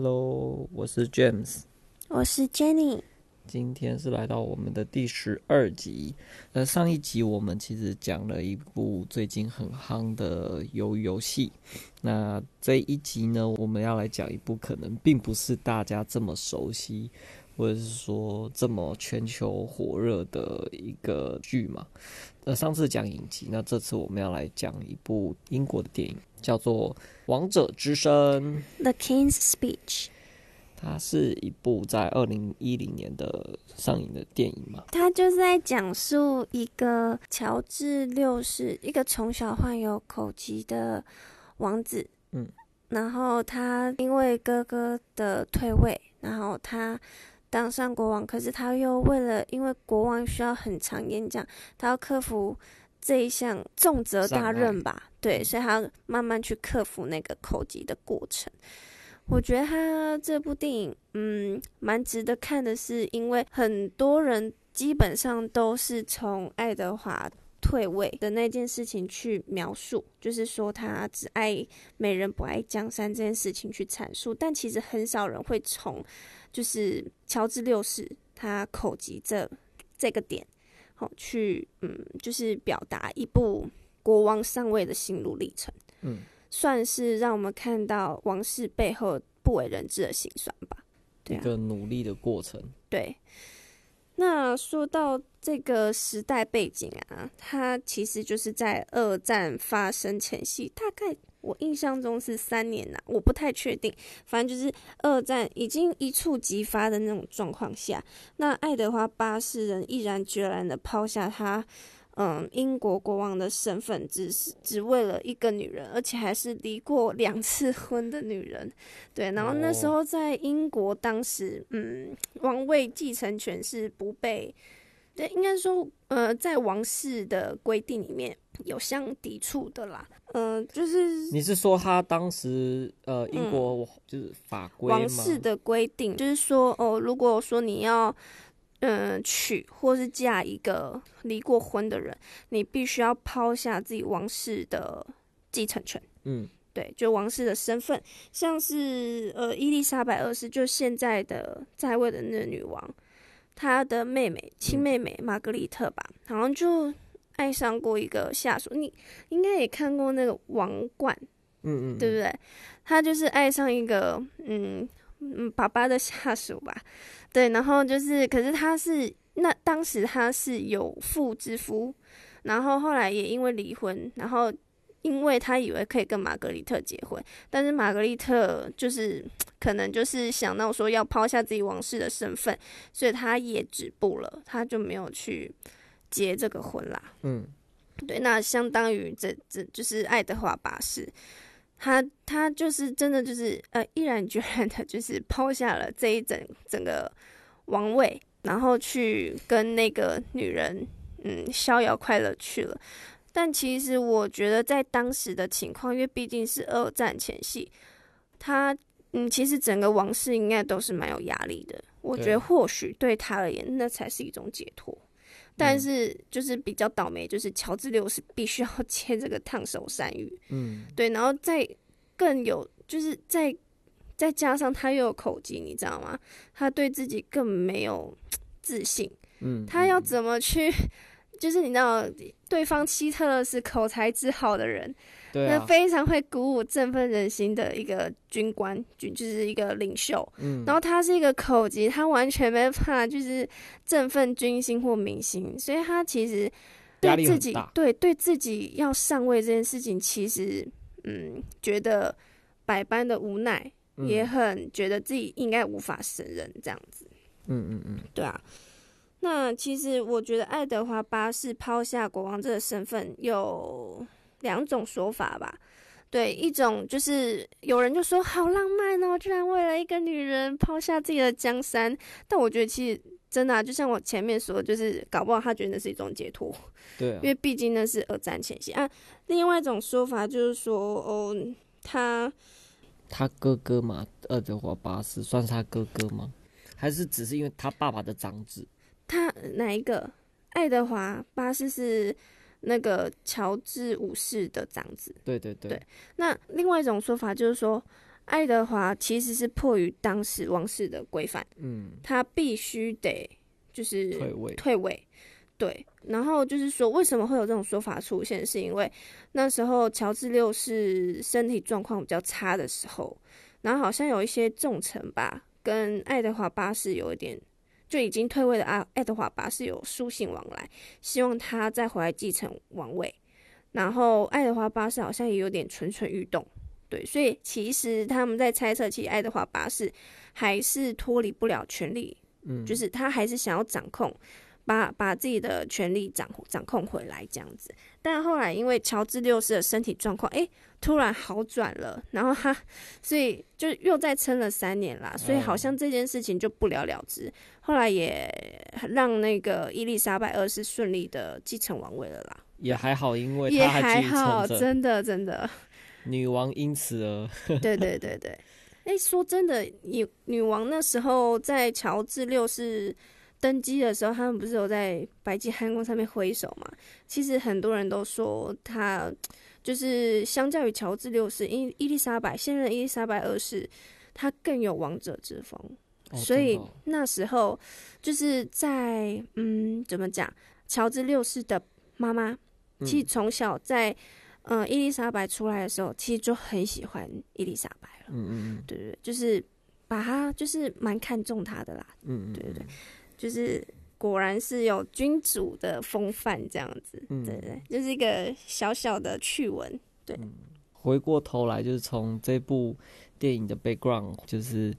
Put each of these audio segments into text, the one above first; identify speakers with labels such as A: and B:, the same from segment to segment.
A: Hello，我是 James，
B: 我是 Jenny。
A: 今天是来到我们的第十二集。那，上一集我们其实讲了一部最近很夯的鱿鱼游戏。那这一集呢，我们要来讲一部可能并不是大家这么熟悉，或者是说这么全球火热的一个剧嘛。那，上次讲影集，那这次我们要来讲一部英国的电影，叫做《王者之声》
B: （The King's Speech）。
A: 它是一部在二零一零年的上映的电影嘛？
B: 它就是在讲述一个乔治六世，一个从小患有口疾的王子。嗯，然后他因为哥哥的退位，然后他当上国王。可是他又为了，因为国王需要很长演讲，他要克服这一项重责大任吧？对，所以他慢慢去克服那个口疾的过程。我觉得他这部电影，嗯，蛮值得看的，是因为很多人基本上都是从爱德华退位的那件事情去描述，就是说他只爱美人不爱江山这件事情去阐述，但其实很少人会从就是乔治六世他口疾这这个点，好去，嗯，就是表达一部国王上位的心路历程，嗯。算是让我们看到王室背后不为人知的辛酸吧，对啊，
A: 一个努力的过程。
B: 对，那说到这个时代背景啊，它其实就是在二战发生前夕，大概我印象中是三年呐，我不太确定，反正就是二战已经一触即发的那种状况下，那爱德华八世人毅然决然的抛下他。嗯，英国国王的身份只是只为了一个女人，而且还是离过两次婚的女人。对，然后那时候在英国，当时嗯，王位继承权是不被，对，应该说呃，在王室的规定里面有相抵触的啦。嗯、呃，就是
A: 你是说他当时呃，英国就是法规、嗯、
B: 王室的规定，就是说哦，如果说你要。嗯，娶或是嫁一个离过婚的人，你必须要抛下自己王室的继承权。嗯，对，就王室的身份，像是呃伊丽莎白二世，就现在的在位的那个女王，她的妹妹亲妹妹玛格丽特吧，好像就爱上过一个下属。你应该也看过那个《王冠》，嗯嗯，对不对？他就是爱上一个嗯嗯爸爸的下属吧。对，然后就是，可是他是那当时他是有妇之夫，然后后来也因为离婚，然后因为他以为可以跟玛格丽特结婚，但是玛格丽特就是 可能就是想到说要抛下自己王室的身份，所以他也止步了，他就没有去结这个婚啦。嗯，对，那相当于这这就是爱德华八世。他他就是真的就是呃毅然决然的，就是抛下了这一整整个王位，然后去跟那个女人嗯逍遥快乐去了。但其实我觉得在当时的情况，因为毕竟是二战前夕，他嗯其实整个王室应该都是蛮有压力的。我觉得或许对他而言，那才是一种解脱。但是就是比较倒霉，就是乔治六是必须要 签这个烫手山芋，嗯，对，然后再更有，就是再再加上他又有口疾，你知道吗？他对自己更没有自信，嗯，他要怎么去？就是你知道，对方希特勒是口才之好的人。对啊，那非常会鼓舞、振奋人心的一个军官，军就是一个领袖。嗯，然后他是一个口级，他完全没办法就是振奋军心或民心，所以他其实对自己对对自己要上位这件事情，其实嗯觉得百般的无奈，嗯，也很觉得自己应该无法胜任这样子。嗯嗯嗯，对啊。那其实我觉得爱德华八世抛下国王这个身份有。两种说法吧，对，一种就是有人就说好浪漫哦，居然为了一个女人抛下自己的江山。但我觉得其实真的啊，就像我前面说的，就是搞不好他觉得那是一种解脱，对啊，因为毕竟那是二战前夕啊。另外一种说法就是说，哦，他
A: 他哥哥嘛，爱德华八世算是他哥哥吗？还是只是因为他爸爸的长子？
B: 他哪一个？爱德华八世是。那个乔治五世的长子，
A: 对对对，
B: 对。那另外一种说法就是说，爱德华其实是迫于当时王室的规范，
A: 嗯，
B: 他必须得就是
A: 退位，
B: 退位。对，然后就是说，为什么会有这种说法出现？是因为那时候乔治六世身体状况比较差的时候，然后好像有一些重臣吧，跟爱德华八世有一点就已经退位的爱爱德华八世有书信往来，希望他再回来继承王位。然后爱德华八世好像也有点蠢蠢欲动，对，所以其实他们在猜测，其实爱德华八世还是脱离不了权力，嗯，就是他还是想要掌控。把把自己的权力掌掌控回来这样子，但后来因为乔治六世的身体状况，哎，突然好转了，然后他，所以就又再撑了三年啦，所以好像这件事情就不了了之。后来也让那个伊丽莎白二世顺利的继承王位了啦，
A: 也还好，因为
B: 也还好，真的真的，
A: 女王因此而，
B: 对对对对，哎，说真的，女女王那时候在乔治六世。登基的时候，他们不是有在白金汉宫上面挥手嘛？其实很多人都说他就是相较于乔治六世，伊伊丽莎白现任伊丽莎白二世，他更有王者之风。哦、所以那时候就是在嗯，怎么讲？乔治六世的妈妈，其实从小在嗯、呃、伊丽莎白出来的时候，其实就很喜欢伊丽莎白了。嗯嗯嗯，对对，就是把他就是蛮看重他的啦。嗯嗯，对对对。就是果然是有君主的风范这样子，嗯、对对，就是一个小小的趣闻。对、嗯，
A: 回过头来就是从这部电影的 background，就是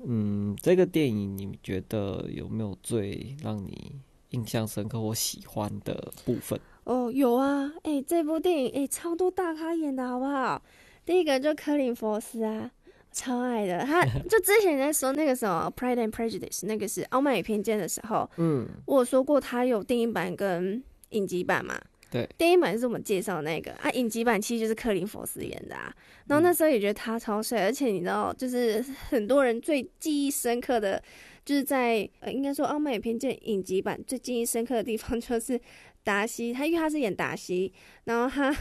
A: 嗯，这个电影你觉得有没有最让你印象深刻或喜欢的部分？
B: 哦，有啊，哎、欸，这部电影哎、欸，超多大咖演的好不好？第一个就科林·佛斯啊。超爱的，他就之前在说那个什么《Pride and Prejudice》，那个是《傲慢与偏见》的时候，嗯，我有说过他有电影版跟影集版嘛，
A: 对，
B: 电影版是我们介绍的那个啊，影集版其实就是克林·佛斯演的啊，然后那时候也觉得他超帅，而且你知道，就是很多人最记忆深刻的，就是在呃，应该说《傲慢与偏见》影集版最记忆深刻的地方 就是达西，他因为他是演达西，然后他。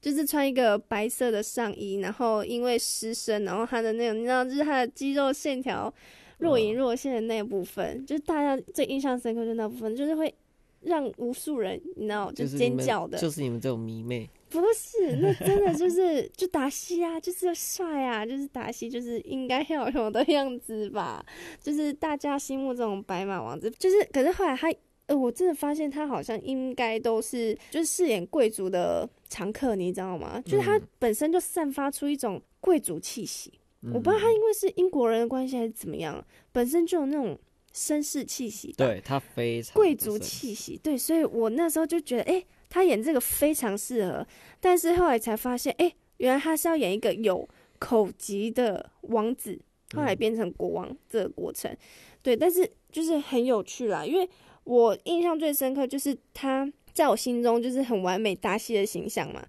B: 就是穿一个白色的上衣，然后因为失身，然后他的那种，你知道，就是他的肌肉线条若隐若现的那部分，哦、就是大家最印象深刻就那部分，就是会让无数人，你知道，就尖叫的，
A: 就是你们这种迷妹，
B: 不是，那真的就是 就达西啊，就是帅啊，就是达西，就是应该要有的样子吧，就是大家心目中白马王子，就是，可是后来他。呃，我真的发现他好像应该都是就是饰演贵族的常客，你知道吗？就是他本身就散发出一种贵族气息。嗯、我不知道他因为是英国人的关系还是怎么样，本身就有那种绅士气息。
A: 对，他非常
B: 贵族气息。对，所以我那时候就觉得，哎、欸，他演这个非常适合。但是后来才发现，哎、欸，原来他是要演一个有口疾的王子，后来变成国王这个过程。嗯、对，但是就是很有趣啦，因为。我印象最深刻就是他在我心中就是很完美搭戏的形象嘛，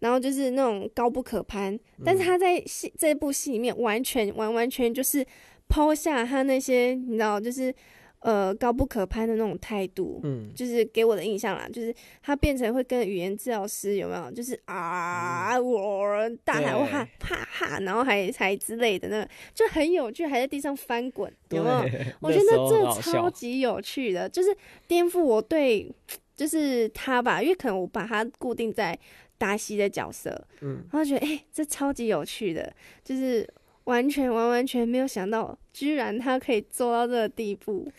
B: 然后就是那种高不可攀，但是他在戏这部戏里面完全完完全就是抛下他那些你知道就是。呃，高不可攀的那种态度，嗯，就是给我的印象啦，就是他变成会跟语言治疗师有没有？就是啊，嗯、我大喊哇哈哈，然后还还之类的，那个就很有趣，还在地上翻滚，有没有？我觉得这超级有趣的，就是颠覆我对就是他吧，因为可能我把他固定在达西的角色，嗯，然后觉得哎、欸，这超级有趣的，就是。完全完完全没有想到，居然他可以做到这个地步。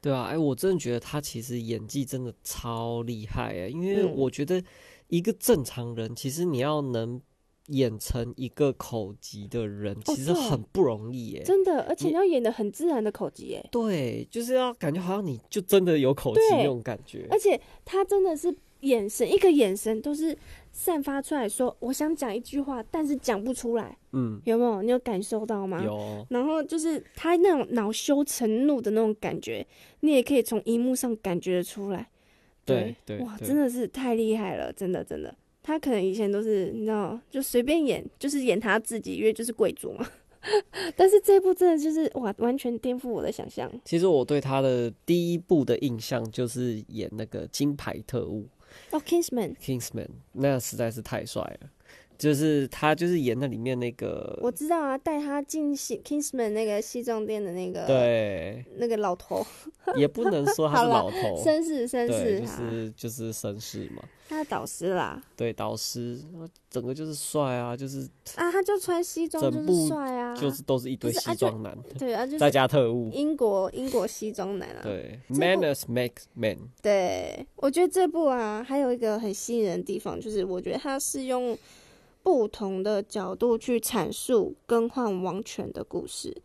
A: 对啊，哎、欸，我真的觉得他其实演技真的超厉害哎，因为我觉得一个正常人，其实你要能演成一个口疾的人，其实很不容易哎，
B: 真的，而且要演的很自然的口疾哎。
A: 对，就是要感觉好像你就真的有口疾那种感觉，
B: 而且他真的是眼神，一个眼神都是。散发出来说，我想讲一句话，但是讲不出来。嗯，有没有？你有感受到吗？
A: 有。
B: 然后就是他那种恼羞成怒的那种感觉，你也可以从荧幕上感觉得出来。
A: 对对，
B: 对，哇，真的是太厉害了，真的真的。他可能以前都是你知道，就随便演，就是演他自己，因为就是贵族嘛。但是这一部真的就是哇，完全颠覆我的想象。
A: 其实我对他的第一部的印象就是演那个金牌特务。
B: 哦，Kingsman，Kingsman，
A: 那实在是太帅了。就是他就是演那里面那个，
B: 我知道啊，带他进西 Kingsman 那个西装店的那个，
A: 对，
B: 那个老头，
A: 也不能说他是老头，
B: 绅士绅士，
A: 就是就是绅士嘛。
B: 他的导师啦，
A: 对，导师，整个就是帅啊，就是
B: 啊，他就穿西装就是帅啊，
A: 就是都是一堆西装男，
B: 对啊，
A: 在家特务，
B: 英国英国西装男啊，
A: 对，Manners make men，
B: 对，我觉得这部啊，还有一个很吸引人的地方，就是我觉得他是用不同的角度去阐述更换王权的故事，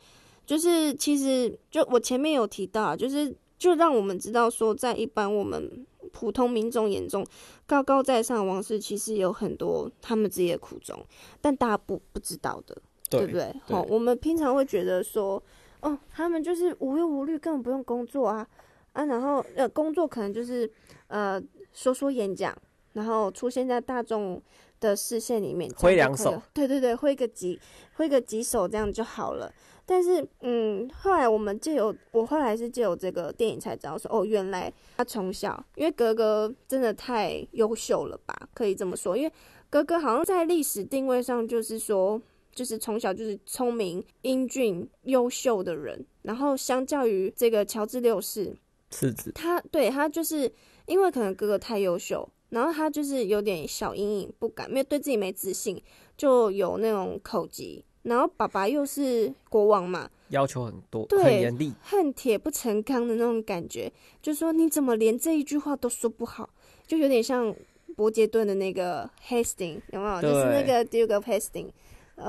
B: 就是其实就我前面有提到啊，就是就让我们知道说，在一般我们。普通民众眼中，高高在上的王室其实有很多他们自己的苦衷，但大家不不知道的，对，对不对？好，我们平常会觉得说，哦，他们就是无忧无虑，根本不用工作啊啊，然后呃，工作可能就是呃说说演讲，然后出现在大众的视线里面，
A: 挥两手，
B: 对对对，挥个几挥个几手这样就好了。但是，嗯，后来我们借由我后来是借由这个电影才知道说，哦，原来他从小，因为哥哥真的太优秀了吧，可以这么说，因为哥哥好像在历史定位上就是说，就是从小就是聪明、英俊、优秀的人，然后相较于这个乔治六世，
A: 次子，
B: 他对他就是因为可能哥哥太优秀，然后他就是有点小阴影，不敢，因为对自己没自信，就有那种口疾。然后爸爸又是国王嘛，
A: 要求很多，
B: 对，
A: 很严厉，
B: 恨铁不成钢的那种感觉，就说你怎么连这一句话都说不好，就有点像伯杰顿的那个 Hastings 有没有？就是那个 Duke of Hastings，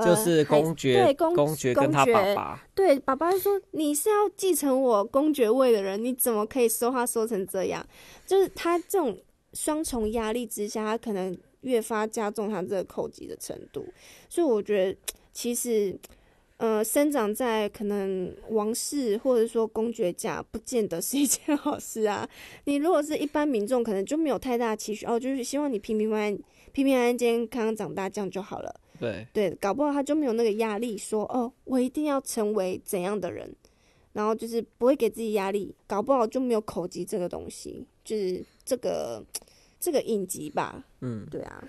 A: 就是公爵，对，公
B: 公
A: 爵跟他爸爸，
B: 对，爸爸说你是要继承我公爵位的人，你怎么可以说话说成这样？就是他这种双重压力之下，他可能越发加重他这个口疾的程度，所以我觉得。其实，呃，生长在可能王室或者说公爵家，不见得是一件好事啊。你如果是一般民众，可能就没有太大期许哦，就是希望你平平安安、平平安安、健康长大，这样就好了。
A: 对
B: 对，搞不好他就没有那个压力说，说哦，我一定要成为怎样的人，然后就是不会给自己压力，搞不好就没有口疾这个东西，就是这个这个影集吧。嗯，对啊。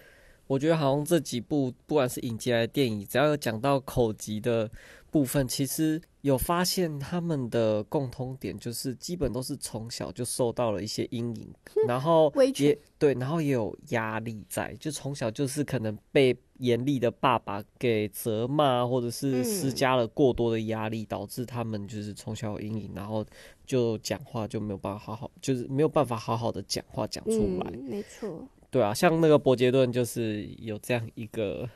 A: 我觉得好像这几部不管是影集还是电影，只要有讲到口疾的部分，其实有发现他们的共通点，就是基本都是从小就受到了一些阴影，然后也对，然后也有压力在，就从小就是可能被严厉的爸爸给责骂，或者是施加了过多的压力，导致他们就是从小有阴影，然后就讲话就没有办法好好，就是没有办法好好的讲话讲出来。
B: 嗯，没错。
A: 对啊，像那个伯杰顿就是有这样一个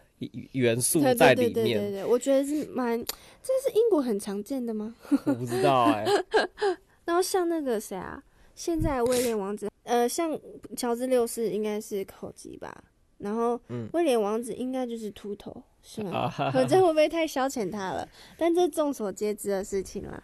A: 元素在里面。对对对对对，
B: 我觉得是蛮，这是英国很常见的吗？
A: 我不知道哎、欸。
B: 然后像那个谁啊，现在威廉王子，呃，像乔治六世应该是口疾吧，然后威廉王子应该就是秃头，是吗？我这会不会太消遣他了？但这众所皆知的事情啦，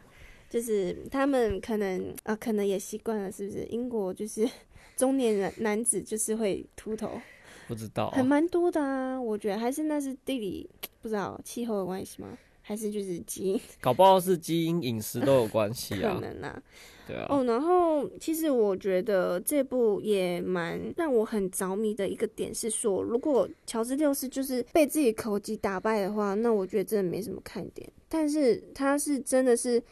B: 就是他们可能啊，可能也习惯了，是不是？英国就是。中年人男子就是会秃头，
A: 不知道，
B: 还蛮多的啊。我觉得还是那是地理 不知道气候的关系吗？还是就是基因？
A: 搞不好是基因、饮食都有关系啊。
B: 可能啊，
A: 对啊。
B: 哦，然后其实我觉得这部也蛮让我很着迷的一个点是说，如果乔治六世就是被自己口技打败的话，那我觉得真的没什么看点。但是他是真的是。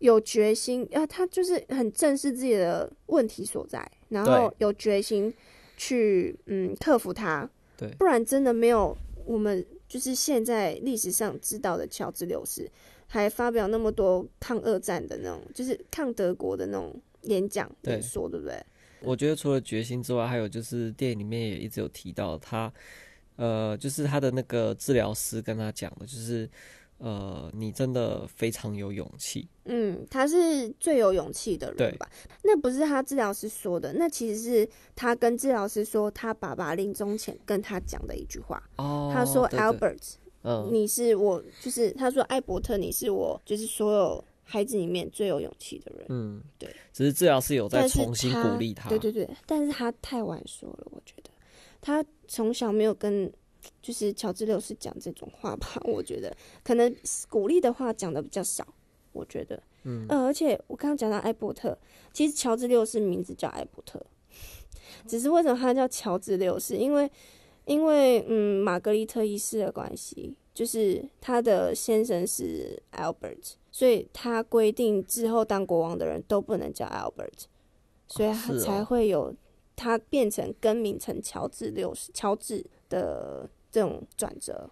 B: 有决心啊，他就是很正视自己的问题所在，然后有决心去嗯克服它。
A: 对，
B: 不然真的没有我们就是现在历史上知道的乔治六世，还发表那么多抗二战的那种，就是抗德国的那种演讲演说，对不对？
A: 我觉得除了决心之外，还有就是电影里面也一直有提到他，呃，就是他的那个治疗师跟他讲的，就是。呃，你真的非常有勇气。
B: 嗯，他是最有勇气的人吧？那不是他治疗师说的，那其实是他跟治疗师说，他爸爸临终前跟他讲的一句话。哦，他说：“Albert，嗯，你是我，就是他说艾伯特，你是我，就是所有孩子里面最有勇气的人。”嗯，对。
A: 只是治疗师有在重新鼓励他。
B: 对对对，但是他太晚说了，我觉得他从小没有跟。就是乔治六世讲这种话吧，我觉得可能鼓励的话讲的比较少，我觉得，嗯，呃，而且我刚刚讲到艾伯特，其实乔治六世名字叫艾伯特，只是为什么他叫乔治六世？因为因为嗯，玛格丽特一世的关系，就是他的先生是 Albert，所以他规定之后当国王的人都不能叫 Albert，所以他才会有他变成更名成乔治六世，乔治的这种转折。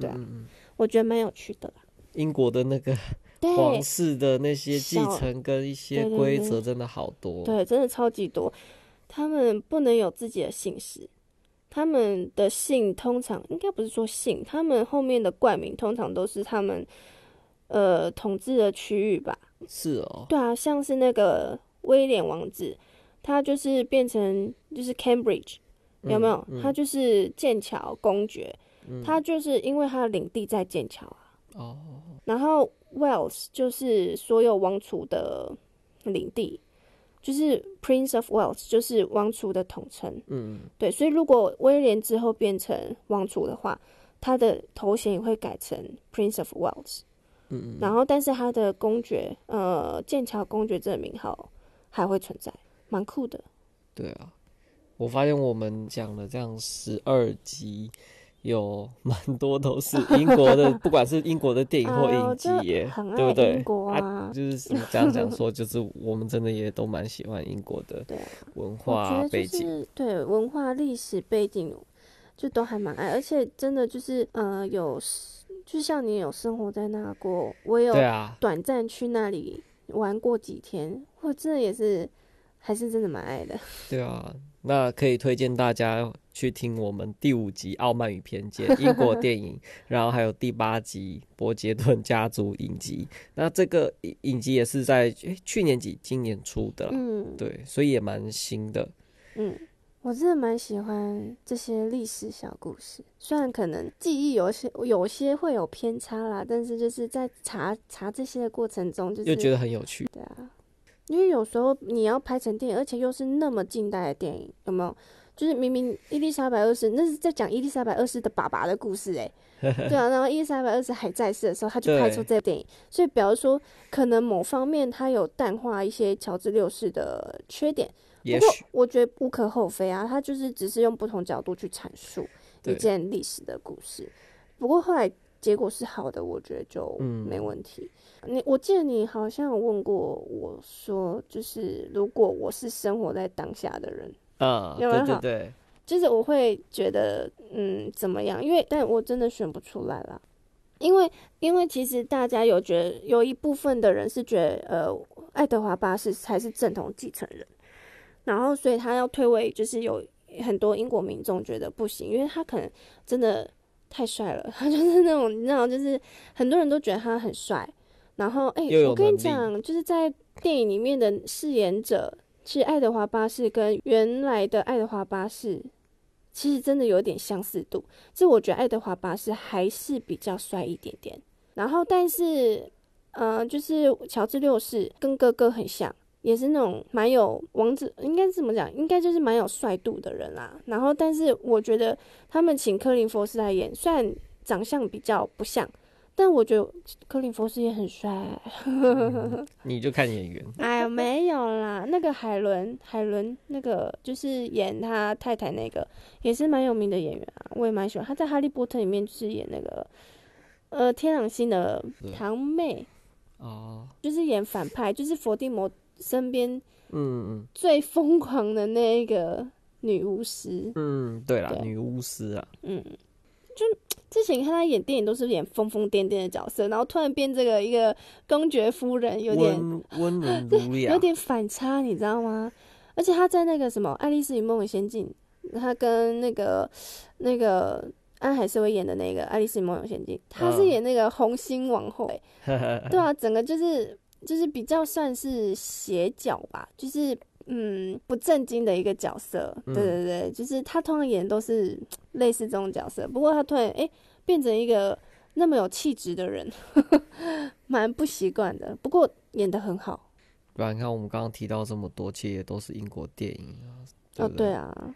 B: 对啊，嗯、我觉得蛮有趣的。
A: 英国的那个皇室的那些继承跟一些规则真的好多，
B: 对，真的超级多。他们不能有自己的姓氏，他们的姓通常应该不是说姓，他们后面的冠名通常都是他们呃统治的区域吧？
A: 是哦，
B: 对啊，像是那个威廉王子，他就是变成就是 Cambridge，有没有？他就是剑桥公爵，嗯、他就是因为他的领地在剑桥啊。哦，然后 Wales 就是所有王储的领地。就是 Prince of Wales，就是王储的统称。嗯，对，所以如果威廉之后变成王储的话，他的头衔也会改成 Prince of Wales。嗯，然后但是他的公爵，呃，剑桥公爵这个名号还会存在，蛮酷的。
A: 对啊，我发现我们讲了这样十二集。有 蛮多都是 英国的，不管是英国的电影或影集耶，
B: 哎、
A: 对不对？
B: 啊
A: 啊、就是这样讲说，就是我们真的也都蛮喜欢英国的 文化背景，
B: 就是、对文化历史背景就都还蛮爱，而且真的就是呃有，就像你有生活在那过，我有短暂去那里玩过几天，我真的也是还是真的蛮爱的。
A: 对啊。那可以推荐大家去听我们第五集《傲慢与偏见》英国电影，然后还有第八集《伯杰顿家族》影集。那这个影集也是在、欸、去年几今年出的，嗯，对，所以也蛮新的。
B: 嗯，我真的蛮喜欢这些历史小故事，虽然可能记忆有些有些会有偏差啦，但是就是在查查这些的过程中，就是
A: 又觉得很有趣。
B: 对啊。因为有时候你要拍成电影，而且又是那么近代的电影，有没有？就是明明伊丽莎白二世那是在讲伊丽莎白二世的爸爸的故事，哎，对啊。然后伊丽莎白二世还在世的时候，他就拍出这部电影，所以比如说可能某方面他有淡化一些乔治六世的缺点，不过我觉得无可厚非啊，他就是只是用不同角度去阐述一件历史的故事。不过后来。结果是好的，我觉得就没问题。嗯、你我记得你好像有问过我说，就是如果我是生活在当下的人
A: 啊，有没有？对对对，
B: 就是我会觉得嗯怎么样？因为但我真的选不出来啦，因为因为其实大家有觉得有一部分的人是觉得呃爱德华八世才是正统继承人，然后所以他要退位，就是有很多英国民众觉得不行，因为他可能真的。太帅了，他 就是那种你知道，就是很多人都觉得他很帅。然后，哎、欸，我跟你讲，就是在电影里面的饰演者是爱德华八世，跟原来的爱德华八世其实真的有点相似度。这我觉得爱德华八世还是比较帅一点点。然后，但是，呃，就是乔治六世跟哥哥很像。也是那种蛮有王子，应该怎么讲？应该就是蛮有帅度的人啦。然后，但是我觉得他们请柯林·佛斯来演，虽然长相比较不像，但我觉得柯林·佛斯也很帅。
A: 嗯、你就看演员？
B: 哎呀，没有啦，那个海伦，海伦那个就是演他太太那个，也是蛮有名的演员啊，我也蛮喜欢。他在《哈利波特》里面就是演那个呃天狼星的堂妹哦，就是演反派，就是伏地魔。身边，嗯最疯狂的那一个女巫师，
A: 嗯，对啦，对。女巫师啊，
B: 嗯，就之前看她演电影都是演疯疯癫癫的角色，然后突然变这个一个公爵夫人，有点
A: 温文儒 雅，
B: 有点反差，你知道吗？而且她在那个什么《爱丽丝与梦游仙境》，她跟那个那个安海瑟薇演的那个《爱丽丝与梦游仙境》，她是演那个红心王后，嗯、对啊，整个就是。就是比较算是斜角吧，就是嗯不正经的一个角色，对对对，嗯、就是他通常演都是类似这种角色，不过他突然哎、欸、变成一个那么有气质的人，蛮不习惯的。不过演的很好。
A: 不然，你看我们刚刚提到这么多，其实也都是英国电影啊。
B: 对哦，对啊，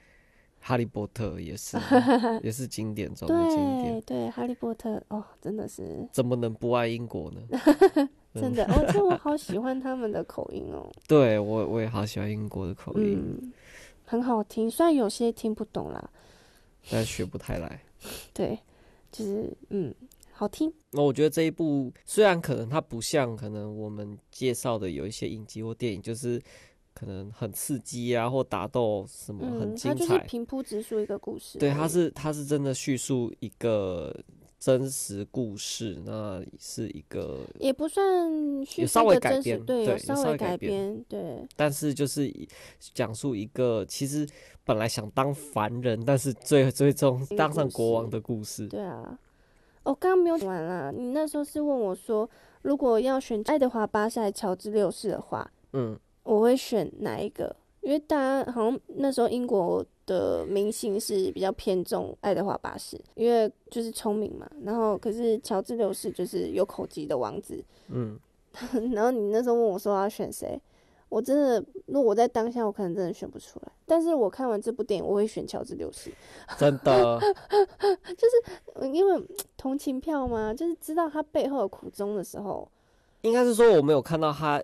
A: 哈利波特也是，也是经典中的经典。
B: 对对，哈利波特哦，真的是
A: 怎么能不爱英国呢？
B: 真的，哦、我好 喜欢他们的口音哦。
A: 对我，我也好喜欢英国的口音，
B: 嗯，很好听。虽然有些听不懂啦，
A: 但学不太来。
B: 对，就是嗯，好听。
A: 那我觉得这一部虽然可能它不像可能我们介绍的有一些影集或电影，就是可能很刺激啊，或打斗什么很精彩，嗯、它就是
B: 平铺直述一个故事。
A: 对，它是它是真的叙述一个。真实故事，那是一个
B: 也不算有
A: 稍微改编，对，
B: 有稍微改编，对。
A: 但是就是讲述一个其实本来想当凡人，但是最最终当上国王的故事。
B: 对啊，哦刚刚没有讲完啦。你那时候是问我说，如果要选爱德华八世还是乔治六世的话，嗯，我会选哪一个？因为大家好像那时候英国的明星是比较偏重爱德华八世，因为就是聪明嘛。然后可是乔治六世就是有口疾的王子，嗯。然后你那时候问我说要选谁，我真的，如果我在当下，我可能真的选不出来。但是我看完这部电影，我会选乔治六世。
A: 真的，
B: 就是因为同情票嘛，就是知道他背后的苦衷的时候。
A: 应该是说我没有看到他。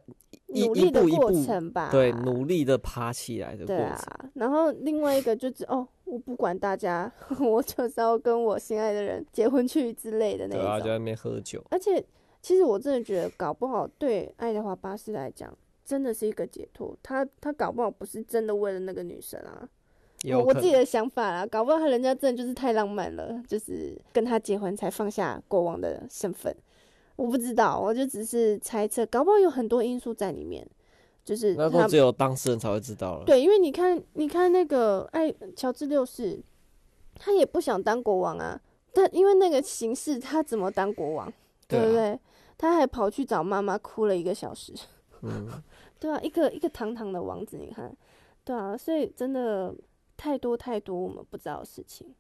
B: 努力的过程吧，
A: 对，努力的爬起来的过程。对
B: 啊，然后另外一个就是哦，我不管大家，我就是要跟我心爱的人结婚去之类的那种。对
A: 啊，就在那边喝酒。
B: 而且，其实我真的觉得，搞不好对爱德华八世来讲，真的是一个解脱。他他搞不好不是真的为了那个女生啊，我我自己的想法啦，搞不好他人家真的就是太浪漫了，就是跟他结婚才放下国王的身份。我不知道，我就只是猜测，搞不好有很多因素在里面，就是
A: 那都只有当事人才会知道了。
B: 对，因为你看，你看那个哎，乔治六世，他也不想当国王啊，但因为那个形势，他怎么当国王？对，不对？他还跑去找妈妈哭了一个小时。嗯，对啊，一个一个堂堂的王子，你看，对啊，所以真的太多太多我们不知道的事情。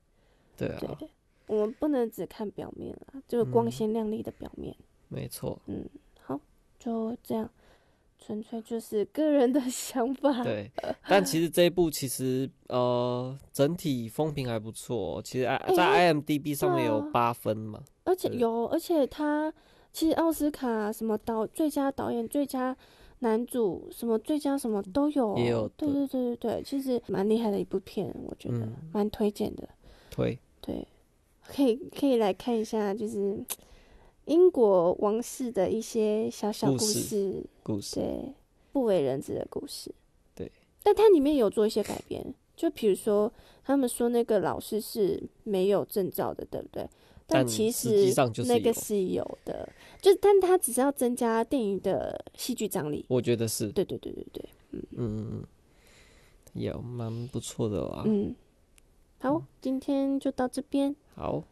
A: 对啊，
B: 对，我们不能只看表面啊，就是光鲜亮丽的表面。嗯
A: 没错，
B: 嗯，好，就这样，纯粹就是个人的 想法。
A: 对，但其实这一部其实呃整体风评还不错，其实在 IMDB 上面有八分嘛，
B: 欸啊、而且有，而且他其实奥斯卡什么导最佳导演、最佳男主什么最佳什么都有，
A: 也有，
B: 对对对对对，其实蛮厉害的一部片，我觉得蛮、嗯、推荐的。
A: 推，
B: 对，可以可以来看一下，就是。英国王室的一些小小故事，
A: 故事，
B: 对，不为人知的故事，
A: 对。
B: 但它里面有做一些改编，就比如说，他们说那个老师是没有证照的，对不对？但其实那个是有的，就但它只是要增加电影的戏剧张力。
A: 我觉得是，
B: 对对对对对，嗯
A: 嗯，有蛮不错的啦。
B: 嗯，好，嗯、今天就到这边。
A: 好，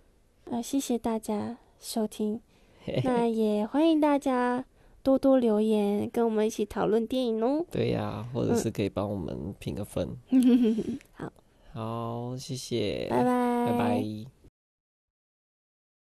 B: 呃，谢谢大家收听。那也欢迎大家多多留言，跟我们一起讨论电影哦。
A: 对呀、啊，或者是可以帮我们评个分。
B: 嗯、好，
A: 好，谢谢，
B: 拜拜，
A: 拜拜。